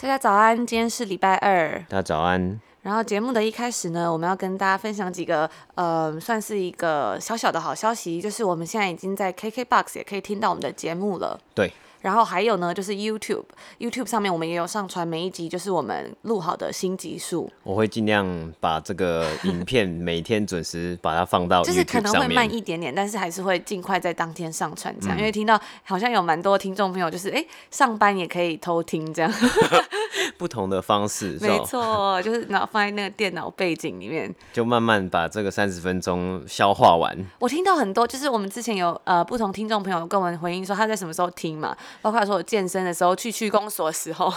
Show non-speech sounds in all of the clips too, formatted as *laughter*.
大家早安，今天是礼拜二。大家早安。然后节目的一开始呢，我们要跟大家分享几个，呃，算是一个小小的好消息，就是我们现在已经在 KKBOX 也可以听到我们的节目了。对。然后还有呢，就是 YouTube，YouTube 上面我们也有上传每一集，就是我们录好的新集数。我会尽量把这个影片每天准时把它放到 YouTube 上面。就是可能会慢一点点，但是还是会尽快在当天上传这样。嗯、因为听到好像有蛮多听众朋友就是哎，上班也可以偷听这样。*laughs* 不同的方式，*laughs* 没错，就是然后放在那个电脑背景里面，就慢慢把这个三十分钟消化完。我听到很多，就是我们之前有呃不同听众朋友跟我们回应说他在什么时候听嘛。包括说我健身的时候，去区公所的时候，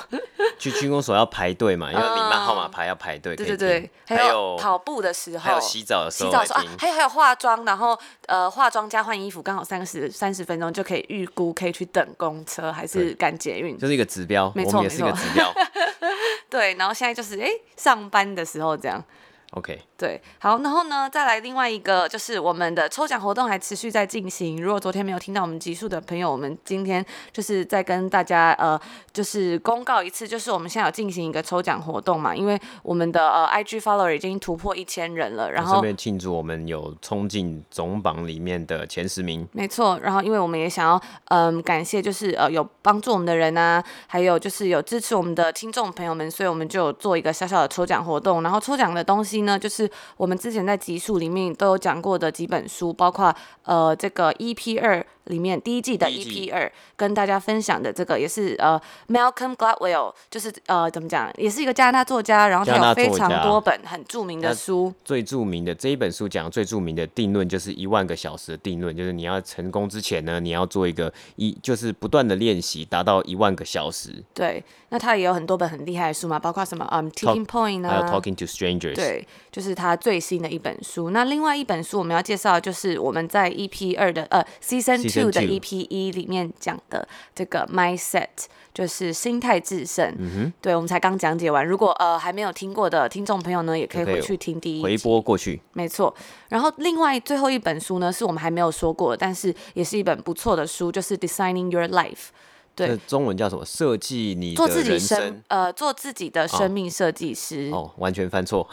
去区公所要排队嘛，*laughs* 因为领号码牌要排队。对对对，还有跑步的时候，还有洗澡的时候，洗澡的时候，啊还有还有化妆，然后呃化妆加换衣服，刚好三十三十分钟就可以预估可以去等公车还是赶捷运，就是一个指标，没错，也是一个指标。*laughs* 对，然后现在就是哎上班的时候这样。OK，对，好，然后呢，再来另外一个，就是我们的抽奖活动还持续在进行。如果昨天没有听到我们集数的朋友，我们今天就是再跟大家呃，就是公告一次，就是我们现在有进行一个抽奖活动嘛，因为我们的呃 IG follower 已经突破一千人了，然后顺便庆祝我们有冲进总榜里面的前十名。没错，然后因为我们也想要嗯、呃、感谢，就是呃有帮助我们的人啊，还有就是有支持我们的听众朋友们，所以我们就有做一个小小的抽奖活动，然后抽奖的东西呢，就是我们之前在集数里面都有讲过的几本书，包括呃这个 EP 二里面第一季的 EP 二，跟大家分享的这个也是呃 Malcolm Gladwell，就是呃怎么讲，也是一个加拿大作家，然后他有非常多本很著名的书。最著名的这一本书讲最著名的定论就是一万个小时的定论，就是你要成功之前呢，你要做一个一就是不断的练习，达到一万个小时。对，那他也有很多本很厉害的书嘛，包括什么嗯 Tipping Point 啊，还有 Talking to Strangers。对，就是他最新的一本书。那另外一本书我们要介绍的就是我们在 EP 二的呃 Season Two 的 EP 一里面讲的这个 Mindset，就是心态制胜。嗯哼，对，我们才刚讲解完。如果呃还没有听过的听众朋友呢，也可以回去听第一，回播过去。没错。然后另外最后一本书呢，是我们还没有说过，但是也是一本不错的书，就是 Designing Your Life。对，中文叫什么？设计你做自己生呃，做自己的生命设计师。哦，哦，完全犯错。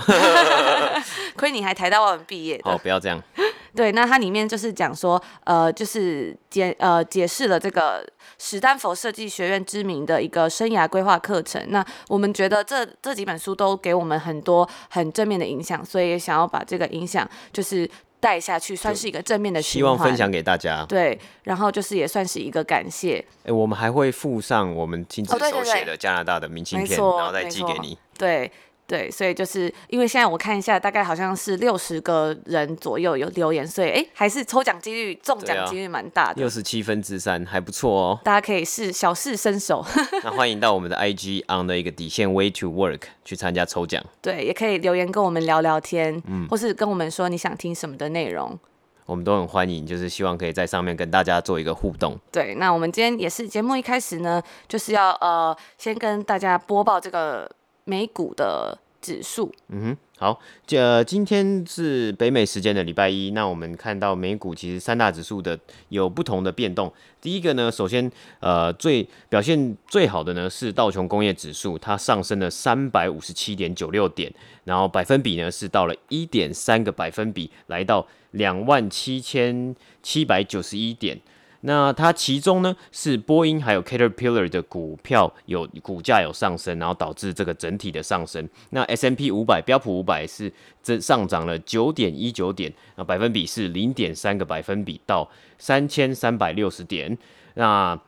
*laughs* 亏你还台大外文毕业。哦，不要这样。*laughs* 对，那它里面就是讲说，呃，就是解呃解释了这个史丹佛设计学院知名的一个生涯规划课程。那我们觉得这这几本书都给我们很多很正面的影响，所以也想要把这个影响就是。带下去算是一个正面的希望分享给大家。对，然后就是也算是一个感谢。哎，我们还会附上我们亲自手写的加拿大的明信片，哦、然后再寄给你。对。对，所以就是因为现在我看一下，大概好像是六十个人左右有留言，所以哎，还是抽奖几率中奖几率蛮大的，六十七分之三还不错哦。*laughs* 大家可以试小试身手。*laughs* 那欢迎到我们的 IG on 的一个底线 Way to Work 去参加抽奖。对，也可以留言跟我们聊聊天，嗯，或是跟我们说你想听什么的内容，我们都很欢迎。就是希望可以在上面跟大家做一个互动。对，那我们今天也是节目一开始呢，就是要呃先跟大家播报这个。美股的指数，嗯哼，好，这今天是北美时间的礼拜一，那我们看到美股其实三大指数的有不同的变动。第一个呢，首先呃最表现最好的呢是道琼工业指数，它上升了三百五十七点九六点，然后百分比呢是到了一点三个百分比，来到两万七千七百九十一点。那它其中呢是波音还有 Caterpillar 的股票有股价有上升，然后导致这个整体的上升。那 S M P 五百标普五百是这上涨了九点一九点，那百分比是零点三个百分比到三千三百六十点。那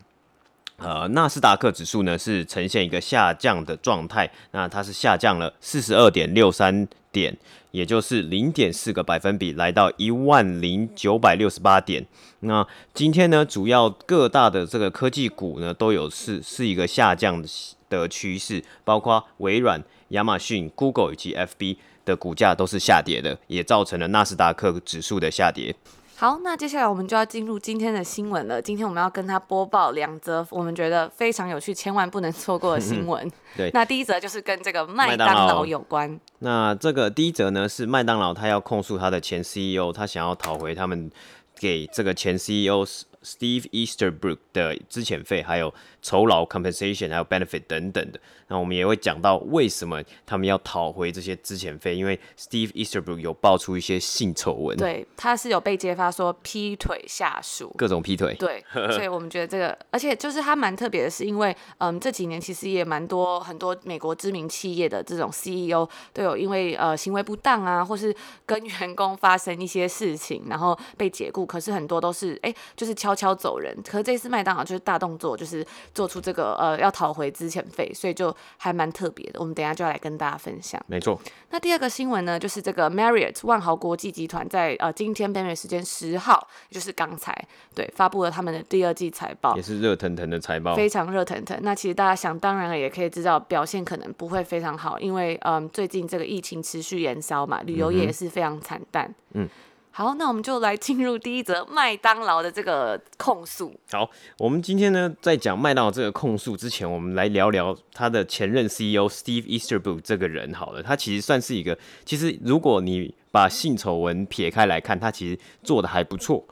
呃纳斯达克指数呢是呈现一个下降的状态，那它是下降了四十二点六三点。也就是零点四个百分比，来到一万零九百六十八点。那今天呢，主要各大的这个科技股呢，都有是是一个下降的趋势，包括微软、亚马逊、Google 以及 FB 的股价都是下跌的，也造成了纳斯达克指数的下跌。好，那接下来我们就要进入今天的新闻了。今天我们要跟他播报两则我们觉得非常有趣、千万不能错过的新闻。*laughs* 对，那第一则就是跟这个麦当劳有关。那这个第一则呢是麦当劳，他要控诉他的前 CEO，他想要讨回他们给这个前 CEO Steve Easterbrook 的资遣费，还有酬劳 compensation，还有 benefit 等等的。那我们也会讲到为什么他们要讨回这些资遣费，因为 Steve Easterbrook 有爆出一些性丑闻，对，他是有被揭发说劈腿下属，各种劈腿，对，*laughs* 所以我们觉得这个，而且就是他蛮特别的是，因为嗯这几年其实也蛮多很多美国知名企业的这种 CEO 都有因为呃行为不当啊，或是跟员工发生一些事情，然后被解雇，可是很多都是哎就是悄悄走人，可是这次麦当劳就是大动作，就是做出这个呃要讨回之前费，所以就还蛮特别的。我们等一下就要来跟大家分享。没错。那第二个新闻呢，就是这个 Marriott 万豪国际集团在呃今天北美时间十号，也就是刚才对发布了他们的第二季财报，也是热腾腾的财报，非常热腾腾。那其实大家想当然了，也可以知道表现可能不会非常好，因为嗯最近这个疫情持续延烧嘛，旅游业也是非常惨淡。嗯。好，那我们就来进入第一则麦当劳的这个控诉。好，我们今天呢，在讲麦当劳这个控诉之前，我们来聊聊他的前任 CEO Steve Easterbrook 这个人。好了，他其实算是一个，其实如果你把性丑闻撇开来看，他其实做的还不错。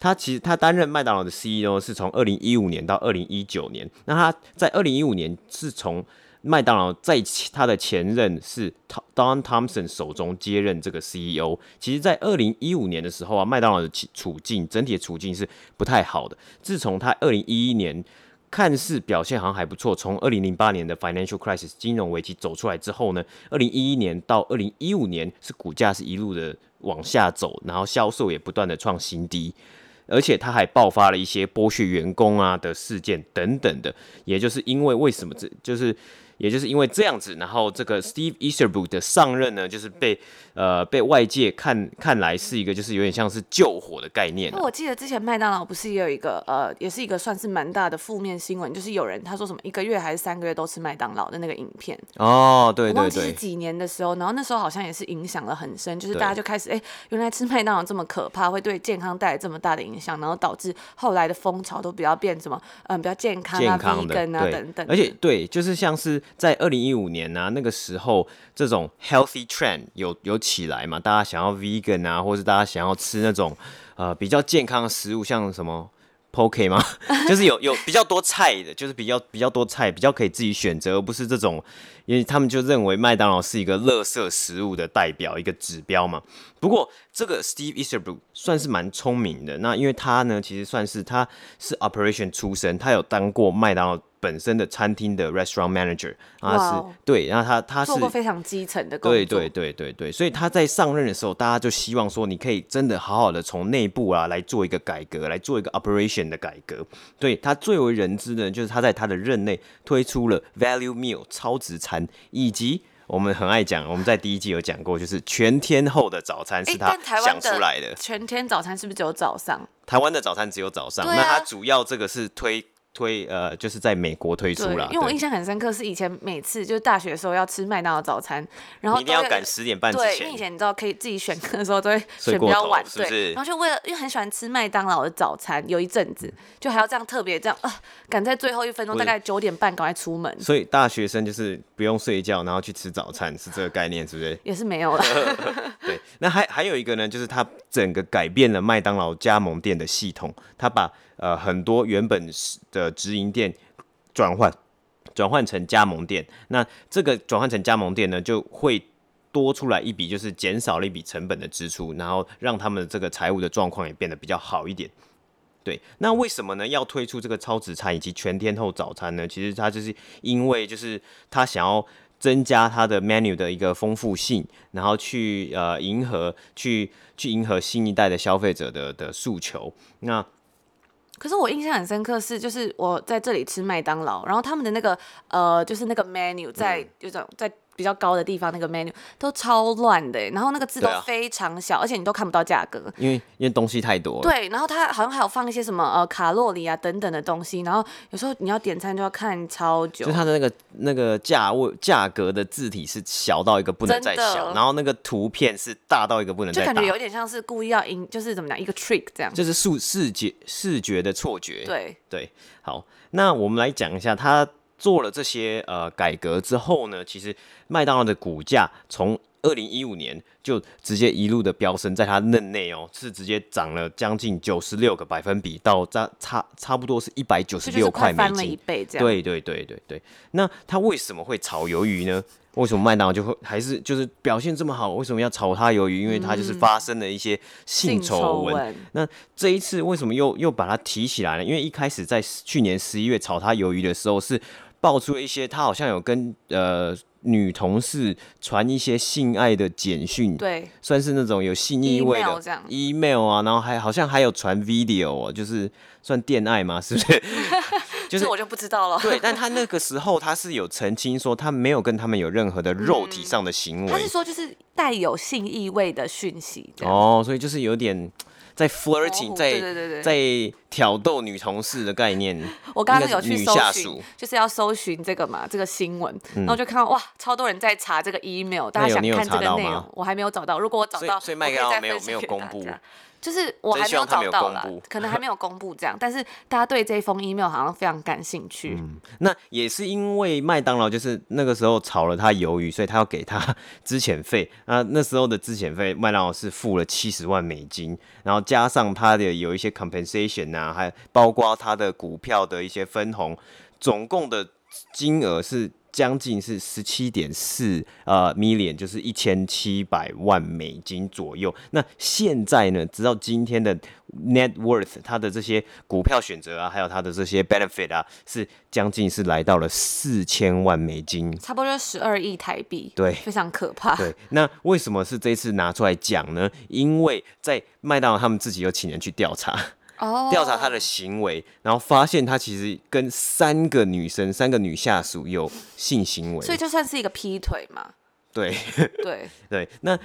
他其实他担任麦当劳的 CEO 是从二零一五年到二零一九年。那他在二零一五年是从麦当劳在他的前任是 Don Thompson 手中接任这个 CEO。其实，在二零一五年的时候啊，麦当劳的处境整体的处境是不太好的。自从他二零一一年看似表现好像还不错，从二零零八年的 Financial Crisis 金融危机走出来之后呢，二零一一年到二零一五年是股价是一路的往下走，然后销售也不断的创新低，而且他还爆发了一些剥削员工啊的事件等等的。也就是因为为什么这就是。也就是因为这样子，然后这个 Steve Easterbrook 的上任呢，就是被呃被外界看看来是一个就是有点像是救火的概念。那我记得之前麦当劳不是也有一个呃，也是一个算是蛮大的负面新闻，就是有人他说什么一个月还是三个月都吃麦当劳的那个影片。哦，对对对。忘记是几年的时候，然后那时候好像也是影响了很深，就是大家就开始哎，原来吃麦当劳这么可怕，会对健康带来这么大的影响，然后导致后来的风潮都比较变什么嗯比较健康啊、健康的啊等等。而且对，就是像是。在二零一五年呢、啊，那个时候这种 healthy trend 有有起来嘛？大家想要 vegan 啊，或是大家想要吃那种呃比较健康的食物，像什么 poke 吗？*laughs* 就是有有比较多菜的，就是比较比较多菜，比较可以自己选择，而不是这种，因为他们就认为麦当劳是一个垃圾食物的代表，一个指标嘛。不过这个 Steve Easterbrook 算是蛮聪明的，那因为他呢，其实算是他是 operation 出身，他有当过麦当劳。本身的餐厅的 restaurant manager，他是 Wow 对，然后他他是做过非常基层的工作，对对对对对，所以他在上任的时候，大家就希望说，你可以真的好好的从内部啊来做一个改革，来做一个 operation 的改革。对，他最为人知的，就是他在他的任内推出了 value meal 超值餐，以及我们很爱讲，我们在第一季有讲过，就是全天候的早餐是他想出来的。的全天早餐是不是只有早上？台湾的早餐只有早上，啊、那他主要这个是推。推呃，就是在美国推出了，因为我印象很深刻，是以前每次就是大学的时候要吃麦当劳早餐，然后一定要赶十点半之前。对，因为以前你知道可以自己选课的时候都会选比较晚，是是对。然后就为了因为很喜欢吃麦当劳的早餐，有一阵子就还要这样特别这样啊，赶在最后一分钟，大概九点半赶快出门。所以大学生就是不用睡觉，然后去吃早餐，是这个概念，是不是？也是没有了。*laughs* 对，那还还有一个呢，就是他整个改变了麦当劳加盟店的系统，他把。呃，很多原本的直营店转换转换成加盟店，那这个转换成加盟店呢，就会多出来一笔，就是减少了一笔成本的支出，然后让他们的这个财务的状况也变得比较好一点。对，那为什么呢？要推出这个超值餐以及全天候早餐呢？其实他就是因为就是他想要增加他的 menu 的一个丰富性，然后去呃迎合去去迎合新一代的消费者的的诉求。那可是我印象很深刻是，就是我在这里吃麦当劳，然后他们的那个呃，就是那个 menu 在有种在。比较高的地方那个 menu 都超乱的，然后那个字都非常小，啊、而且你都看不到价格，因为因为东西太多了。对，然后它好像还有放一些什么呃卡路里啊等等的东西，然后有时候你要点餐就要看超久。就它的那个那个价位价格的字体是小到一个不能再小，然后那个图片是大到一个不能再大，就感觉有点像是故意要赢，就是怎么讲一个 trick 这样，就是视视觉视觉的错觉。对对，好，那我们来讲一下它。做了这些呃改革之后呢，其实麦当劳的股价从二零一五年就直接一路的飙升，在它任内哦，是直接涨了将近九十六个百分比，到差差差不多是一百九十六块美金，翻了一倍这样。对对对对对。那它为什么会炒鱿鱼呢？为什么麦当劳就会还是就是表现这么好？为什么要炒它鱿鱼？因为它就是发生了一些性丑闻。嗯、那这一次为什么又又把它提起来了？因为一开始在去年十一月炒它鱿鱼的时候是。爆出了一些，他好像有跟呃女同事传一些性爱的简讯，对，算是那种有性意味的 email, 啊，然后还好像还有传 video 哦，就是算电爱嘛？是不是？*laughs* 就是我就不知道了。对，但 *laughs* 他那个时候他是有澄清说，他没有跟他们有任何的肉体上的行为，嗯、他是说就是带有性意味的讯息。哦，所以就是有点。在 flirting，在在挑逗女同事的概念。*laughs* 我刚刚有去搜寻，就是要搜寻这个嘛，这个新闻，嗯、然后就看到哇，超多人在查这个 email，大家想看这个内容，我还没有找到。如果我找到，所以麦当劳没有没有公布。就是我还没有找到啦，可能还没有公布这样，但是大家对这一封 email 好像非常感兴趣。嗯，那也是因为麦当劳就是那个时候炒了他鱿鱼，所以他要给他 *laughs* 资遣费。那那时候的资遣费，麦当劳是付了七十万美金，然后加上他的有一些 compensation 啊，还包括他的股票的一些分红，总共的金额是。将近是十七点四呃 million，就是一千七百万美金左右。那现在呢，直到今天的 net worth，它的这些股票选择啊，还有它的这些 benefit 啊，是将近是来到了四千万美金，差不多十二亿台币。对，非常可怕。对，那为什么是这次拿出来讲呢？因为在麦当劳他们自己有请人去调查。调查他的行为，然后发现他其实跟三个女生、三个女下属有性行为，所以就算是一个劈腿嘛。对对 *laughs* 对，那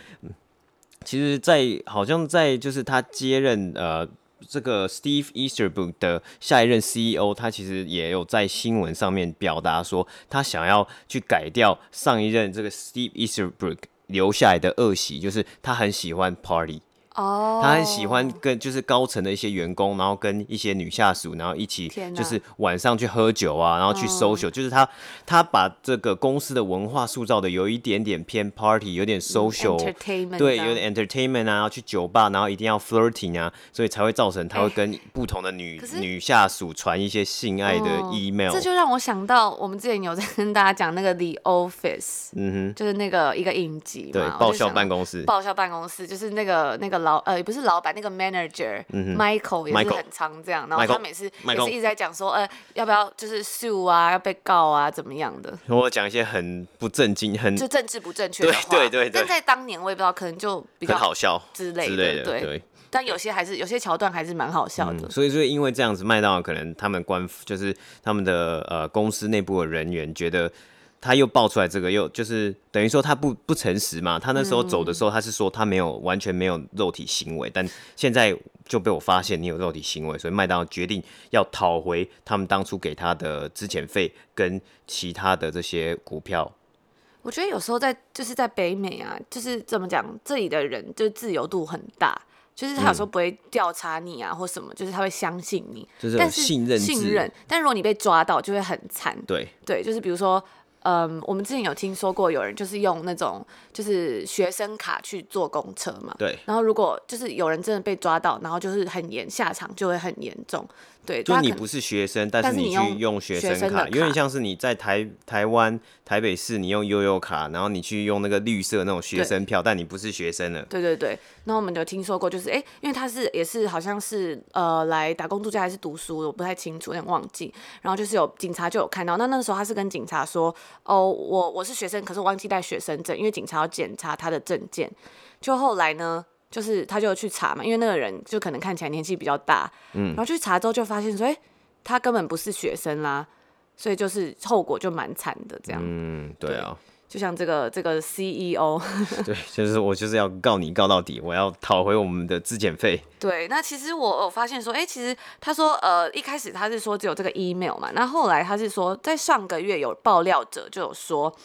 其实在，在好像在就是他接任呃这个 Steve Easterbrook 的下一任 CEO，他其实也有在新闻上面表达说，他想要去改掉上一任这个 Steve Easterbrook 留下来的恶习，就是他很喜欢 party。哦，他很喜欢跟就是高层的一些员工，然后跟一些女下属，然后一起就是晚上去喝酒啊，然后去 social，就是他他把这个公司的文化塑造的有一点点偏 party，有点 social，对，有点 entertainment 啊，然后去酒吧，然后一定要 flirting 啊，所以才会造成他会跟不同的女女下属传一些性爱的 email。这就让我想到我们之前有在跟大家讲那个 The Office，嗯哼，就是那个一个影集嘛，对，爆笑办公室，爆笑办公室就是那个那个。老呃也不是老板，那个 manager、嗯、Michael 也是很常这样，然后他每次也是一直在讲说，呃要不要就是 sue 啊，要被告啊，怎么样的？我讲一些很不正经、很就政治不正确的话，对对对，对。但在当年我也不知道，可能就比较好笑之类的，对，对。但有些还是有些桥段还是蛮好笑的。嗯、所以所以因为这样子，麦当劳可能他们官就是他们的呃公司内部的人员觉得。他又爆出来这个，又就是等于说他不不诚实嘛。他那时候走的时候，他是说他没有完全没有肉体行为，但现在就被我发现你有肉体行为，所以麦当劳决定要讨回他们当初给他的资遣费跟其他的这些股票。我觉得有时候在就是在北美啊，就是怎么讲，这里的人就是自由度很大，就是他有时候不会调查你啊或什么，就是他会相信你，就是信任信任。但如果你被抓到，就会很惨。对对，就是比如说。嗯，我们之前有听说过有人就是用那种就是学生卡去坐公车嘛，对。然后如果就是有人真的被抓到，然后就是很严，下场就会很严重。对，就你不是学生，但是你去用学生卡，有点像是你在台台湾台北市，你用悠悠卡，然后你去用那个绿色那种学生票，但你不是学生了。对对对，那我们有听说过，就是哎，因为他是也是好像是呃来打工度假还是读书的，我不太清楚，有点忘记。然后就是有警察就有看到，那那个时候他是跟警察说，哦，我我是学生，可是我忘记带学生证，因为警察要检查他的证件。就后来呢？就是他就去查嘛，因为那个人就可能看起来年纪比较大，嗯，然后去查之后就发现说，哎、欸，他根本不是学生啦，所以就是后果就蛮惨的这样。嗯，对啊，就像这个这个 CEO，*laughs* 对，就是我就是要告你告到底，我要讨回我们的质检费。*laughs* 对，那其实我我发现说，哎，其实他说，呃，一开始他是说只有这个 email 嘛，那后来他是说，在上个月有爆料者就有说。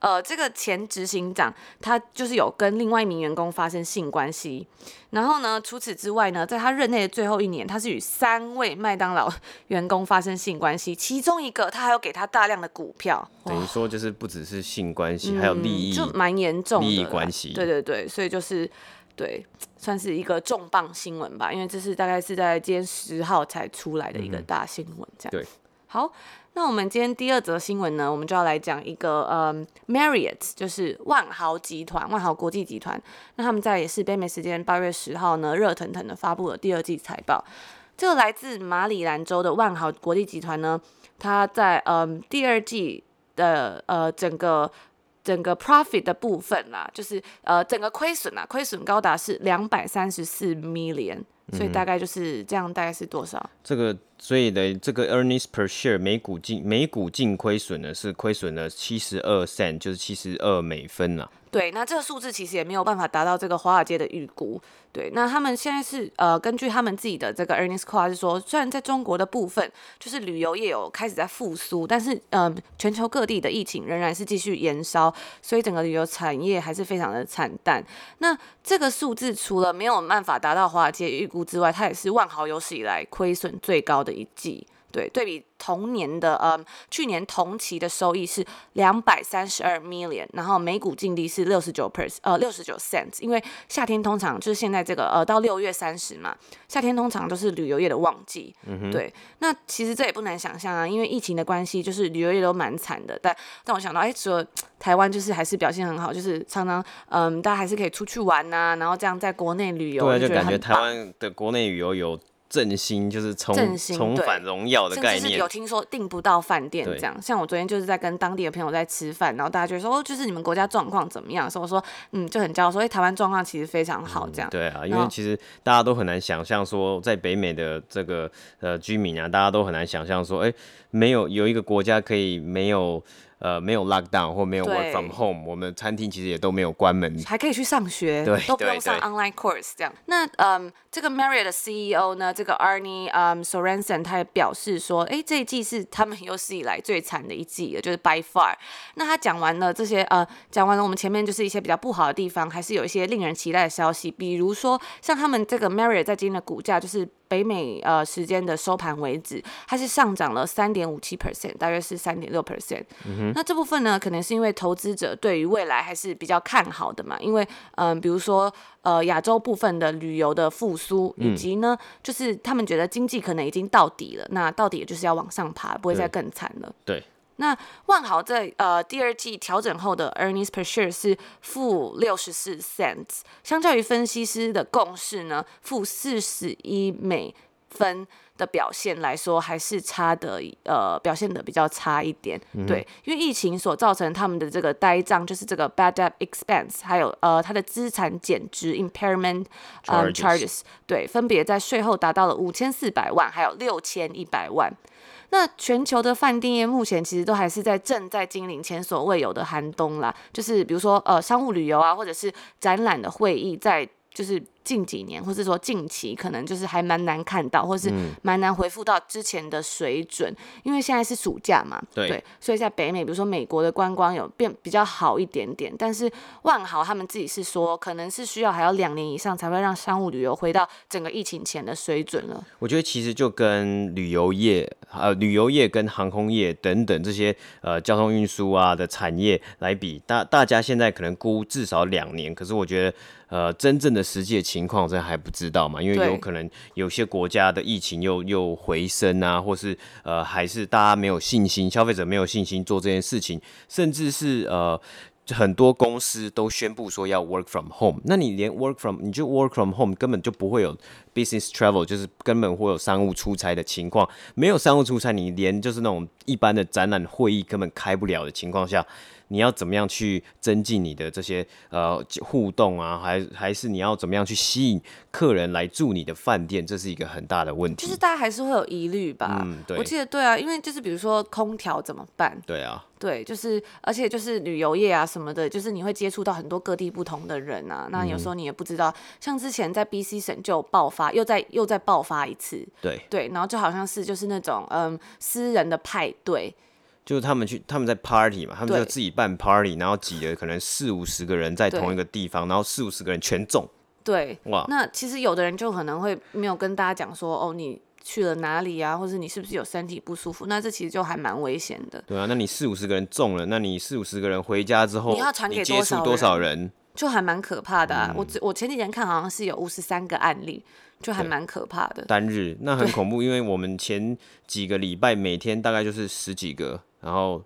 呃，这个前执行长他就是有跟另外一名员工发生性关系，然后呢，除此之外呢，在他任内的最后一年，他是与三位麦当劳员工发生性关系，其中一个他还有给他大量的股票，等于说就是不只是性关系，还有利益，就蛮严重的利益关系。对对对，所以就是对，算是一个重磅新闻吧，因为这是大概是在今天十号才出来的一个大新闻，这样。对，好。那我们今天第二则新闻呢，我们就要来讲一个呃、嗯、Marriott，就是万豪集团、万豪国际集团。那他们在也是北美时间八月十号呢，热腾腾的发布了第二季财报。这个来自马里兰州的万豪国际集团呢，它在嗯第二季的呃整个整个 profit 的部分啦，就是呃整个亏损啊，亏损高达是两百三十四 million，所以大概就是这样，大概是多少？这个。所以的这个 earnings per share 每股净每股净亏损呢，是亏损了七十二 cent，就是七十二美分啊。对，那这个数字其实也没有办法达到这个华尔街的预估。对，那他们现在是呃，根据他们自己的这个 earnings call 是说，虽然在中国的部分就是旅游业有开始在复苏，但是呃，全球各地的疫情仍然是继续延烧，所以整个旅游产业还是非常的惨淡。那这个数字除了没有办法达到华尔街预估之外，它也是万豪有史以来亏损最高的一季。对，对比同年的呃，去年同期的收益是两百三十二 million，然后每股净利是六十九 percent，呃，六十九 cents。因为夏天通常就是现在这个呃，到六月三十嘛，夏天通常都是旅游业的旺季。嗯哼。对，那其实这也不难想象啊，因为疫情的关系，就是旅游业都蛮惨的。但但我想到，哎，除了台湾就是还是表现很好，就是常常嗯、呃，大家还是可以出去玩呐、啊，然后这样在国内旅游，对，就感觉台湾的国内旅游有。振兴就是重重返荣耀的概念，有听说订不到饭店这样。像我昨天就是在跟当地的朋友在吃饭，然后大家就说哦，就是你们国家状况怎么样？所以我说嗯，就很骄傲，说哎，台湾状况其实非常好这样。嗯、对啊，因为其实大家都很难想象说，在北美的这个呃居民啊，大家都很难想象说，哎，没有有一个国家可以没有。呃，没有 lockdown 或没有 work from home，我们餐厅其实也都没有关门，还可以去上学，对，都不用上 online course 这样。那嗯，这个 Marriott 的 CEO 呢，这个 Arnie 嗯 Sorenson 他也表示说，哎，这一季是他们有史以来最惨的一季了，就是 by far。那他讲完了这些，呃，讲完了我们前面就是一些比较不好的地方，还是有一些令人期待的消息，比如说像他们这个 Marriott 在今天的股价就是。北美呃时间的收盘为止，它是上涨了三点五七 percent，大约是三点六 percent。那这部分呢，可能是因为投资者对于未来还是比较看好的嘛，因为嗯、呃，比如说呃亚洲部分的旅游的复苏，以及呢，嗯、就是他们觉得经济可能已经到底了，那到底也就是要往上爬，不会再更惨了。对。那万豪在呃第二季调整后的 earnings per share 是负六十四 cents，相较于分析师的共识呢，负四十一美分的表现来说，还是差的呃表现的比较差一点。嗯、对，因为疫情所造成他们的这个呆账，就是这个 bad debt expense，还有呃它的资产减值 impairment charges 对，分别在税后达到了五千四百万，还有六千一百万。那全球的饭店业目前其实都还是在正在经历前所未有的寒冬啦，就是比如说呃商务旅游啊，或者是展览的会议在就是。近几年，或是说近期，可能就是还蛮难看到，或是蛮难回复到之前的水准，嗯、因为现在是暑假嘛，对，对，所以在北美，比如说美国的观光有变比较好一点点，但是万豪他们自己是说，可能是需要还要两年以上才会让商务旅游回到整个疫情前的水准了。我觉得其实就跟旅游业、呃，旅游业跟航空业等等这些呃交通运输啊的产业来比，大大家现在可能估至少两年，可是我觉得呃真正的实际的情情况我真的还不知道嘛？因为有可能有些国家的疫情又又回升啊，或是呃还是大家没有信心，消费者没有信心做这件事情，甚至是呃很多公司都宣布说要 work from home，那你连 work from 你就 work from home 根本就不会有 business travel，就是根本会有商务出差的情况，没有商务出差，你连就是那种一般的展览会议根本开不了的情况下。你要怎么样去增进你的这些呃互动啊，还还是你要怎么样去吸引客人来住你的饭店，这是一个很大的问题。就是大家还是会有疑虑吧？嗯，对。我记得对啊，因为就是比如说空调怎么办？对啊。对，就是而且就是旅游业啊什么的，就是你会接触到很多各地不同的人啊。那有时候你也不知道，嗯、像之前在 BC 省就爆发，又在又再爆发一次。对对，然后就好像是就是那种嗯私人的派对。就是他们去，他们在 party 嘛，他们就自己办 party，然后挤了可能四五十个人在同一个地方，然后四五十个人全中。对，哇，那其实有的人就可能会没有跟大家讲说，哦，你去了哪里啊，或者你是不是有身体不舒服？那这其实就还蛮危险的。对啊，那你四五十个人中了，那你四五十个人回家之后，你要传给多少多少人？就还蛮可怕的啊！嗯、我我前几天看好像是有五十三个案例，就还蛮可怕的。单日那很恐怖，因为我们前几个礼拜每天大概就是十几个，然后。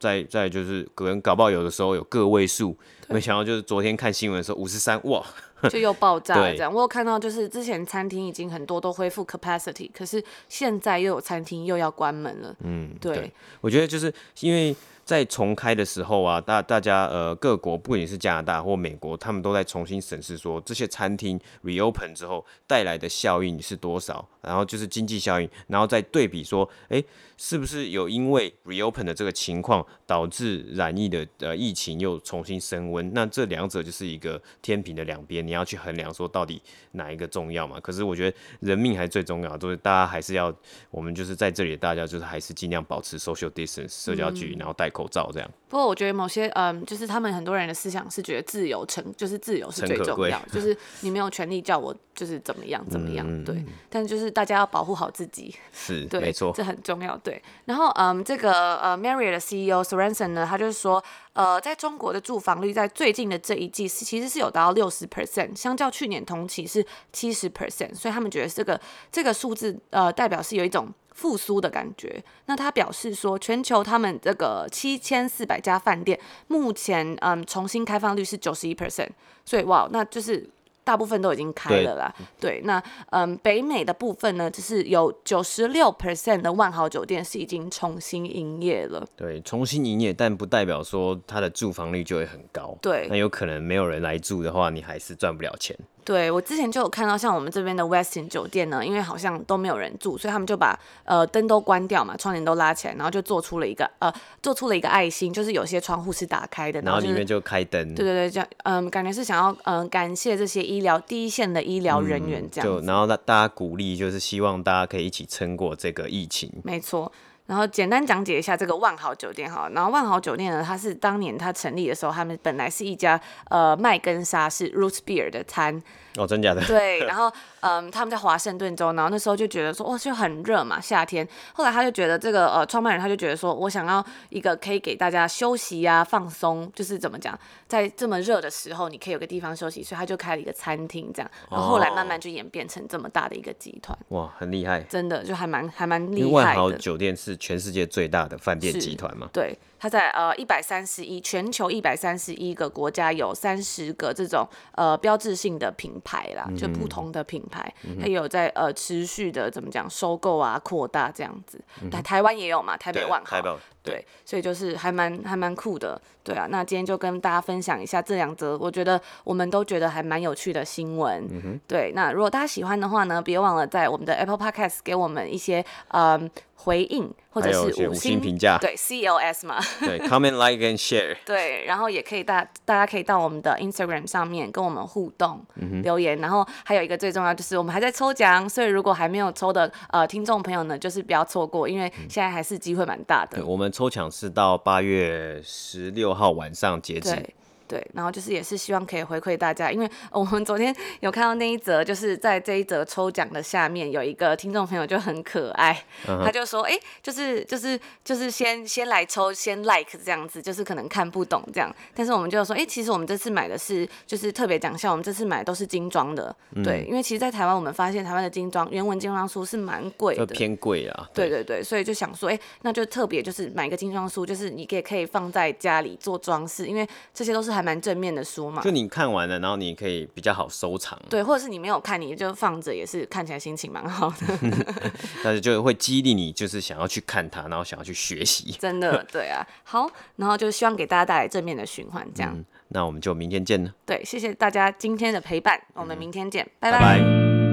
再再就是可能搞不好有的时候有个位数，没想到就是昨天看新闻的时候五十三哇，*laughs* 就又爆炸了这样。我有看到就是之前餐厅已经很多都恢复 capacity，可是现在又有餐厅又要关门了。嗯，对，对，我觉得就是因为。在重开的时候啊，大大家呃各国不仅是加拿大或美国，他们都在重新审视说这些餐厅 reopen 之后带来的效应是多少，然后就是经济效应，然后再对比说，哎、欸，是不是有因为 reopen 的这个情况导致染疫的呃疫情又重新升温？那这两者就是一个天平的两边，你要去衡量说到底哪一个重要嘛？可是我觉得人命还是最重要，就是大家还是要我们就是在这里，大家就是还是尽量保持 social distance 社交距离，然后戴口。口罩这样，不过我觉得某些嗯，就是他们很多人的思想是觉得自由成就是自由是最重要，就是你没有权利叫我就是怎么样怎么样，嗯、对。但就是大家要保护好自己，是 *laughs* 对，没错，这很重要。对，然后嗯，这个呃，Marriott 的 CEO Sorensen 呢，他就是说，呃，在中国的住房率在最近的这一季是其实是有达到六十 percent，相较去年同期是七十 percent，所以他们觉得这个这个数字呃，代表是有一种。复苏的感觉。那他表示说，全球他们这个七千四百家饭店，目前嗯重新开放率是九十一 percent，所以哇，那就是大部分都已经开了啦。对，对，那嗯北美的部分呢，就是有九十六 percent 的万豪酒店是已经重新营业了。对，重新营业，但不代表说它的住房率就会很高。对，那有可能没有人来住的话，你还是赚不了钱。对，我之前就有看到，像我们这边的 Westin 酒店呢，因为好像都没有人住，所以他们就把呃灯都关掉嘛，窗帘都拉起来，然后就做出了一个呃做出了一个爱心，就是有些窗户是打开的，然后、里面就开灯。对对对，这样嗯，感觉是想要嗯感谢这些医疗第一线的医疗人员这样、嗯。就然后让大家鼓励，就是希望大家可以一起撑过这个疫情。没错。然后简单讲解一下这个万豪酒店哈，然后万豪酒店呢，它是当年它成立的时候，他们本来是一家呃麦根沙是 root beer 的餐。哦，真假的？对，*laughs* 然后嗯，他们在华盛顿州，然后那时候就觉得说，哇，就很热嘛，夏天。后来他就觉得这个呃，创办人他就觉得说，我想要一个可以给大家休息呀、啊、放松，就是怎么讲，在这么热的时候，你可以有个地方休息，所以他就开了一个餐厅，这样。然后后来慢慢就演变成这么大的一个集团。哇，很厉害，真的就还蛮还蛮厉害的。因为万豪酒店是全世界最大的饭店集团嘛？对。它在呃一百三十一全球一百三十一个国家有三十个这种呃标志性的品牌啦，嗯、就不同的品牌，它、嗯、有在呃持续的怎么讲收购啊扩大这样子。嗯、台湾也有嘛，台北万豪。对，所以就是还蛮还蛮酷的，对啊。那今天就跟大家分享一下这两则，我觉得我们都觉得还蛮有趣的新闻。嗯。对，那如果大家喜欢的话呢，别忘了在我们的 Apple Podcast 给我们一些嗯回应，或者是五星评价。对，CLS 嘛。对，Comment, Like and Share。*laughs* 对，然后也可以大大家可以到我们的 Instagram 上面跟我们互动、嗯、留言。然后还有一个最重要就是我们还在抽奖，所以如果还没有抽的呃听众朋友呢，就是不要错过，因为现在还是机会蛮大的。对，我们。抽奖是到八月十六号晚上截止。对，然后就是也是希望可以回馈大家，因为我们昨天有看到那一则，就是在这一则抽奖的下面有一个听众朋友就很可爱，uh huh. 他就说，哎，就是就是就是先先来抽，先 like 这样子，就是可能看不懂这样，但是我们就说，哎，其实我们这次买的是就是特别奖项，我们这次买的都是精装的，嗯、对，因为其实，在台湾我们发现台湾的精装原文精装书是蛮贵的，偏贵啊，对对对，所以就想说，哎，那就特别就是买一个精装书，就是你也可以放在家里做装饰，因为这些都是很。还蛮正面的书嘛。就你看完了，然后你可以比较好收藏。对，或者是你没有看，你就放着，也是看起来心情蛮好的。*laughs* 但是就会激励你，就是想要去看它，然后想要去学习。真的，*laughs* 对啊。好，然后就希望给大家带来正面的循环，这样、嗯。那我们就明天见了。对，谢谢大家今天的陪伴，我们明天见，嗯、拜拜。拜拜。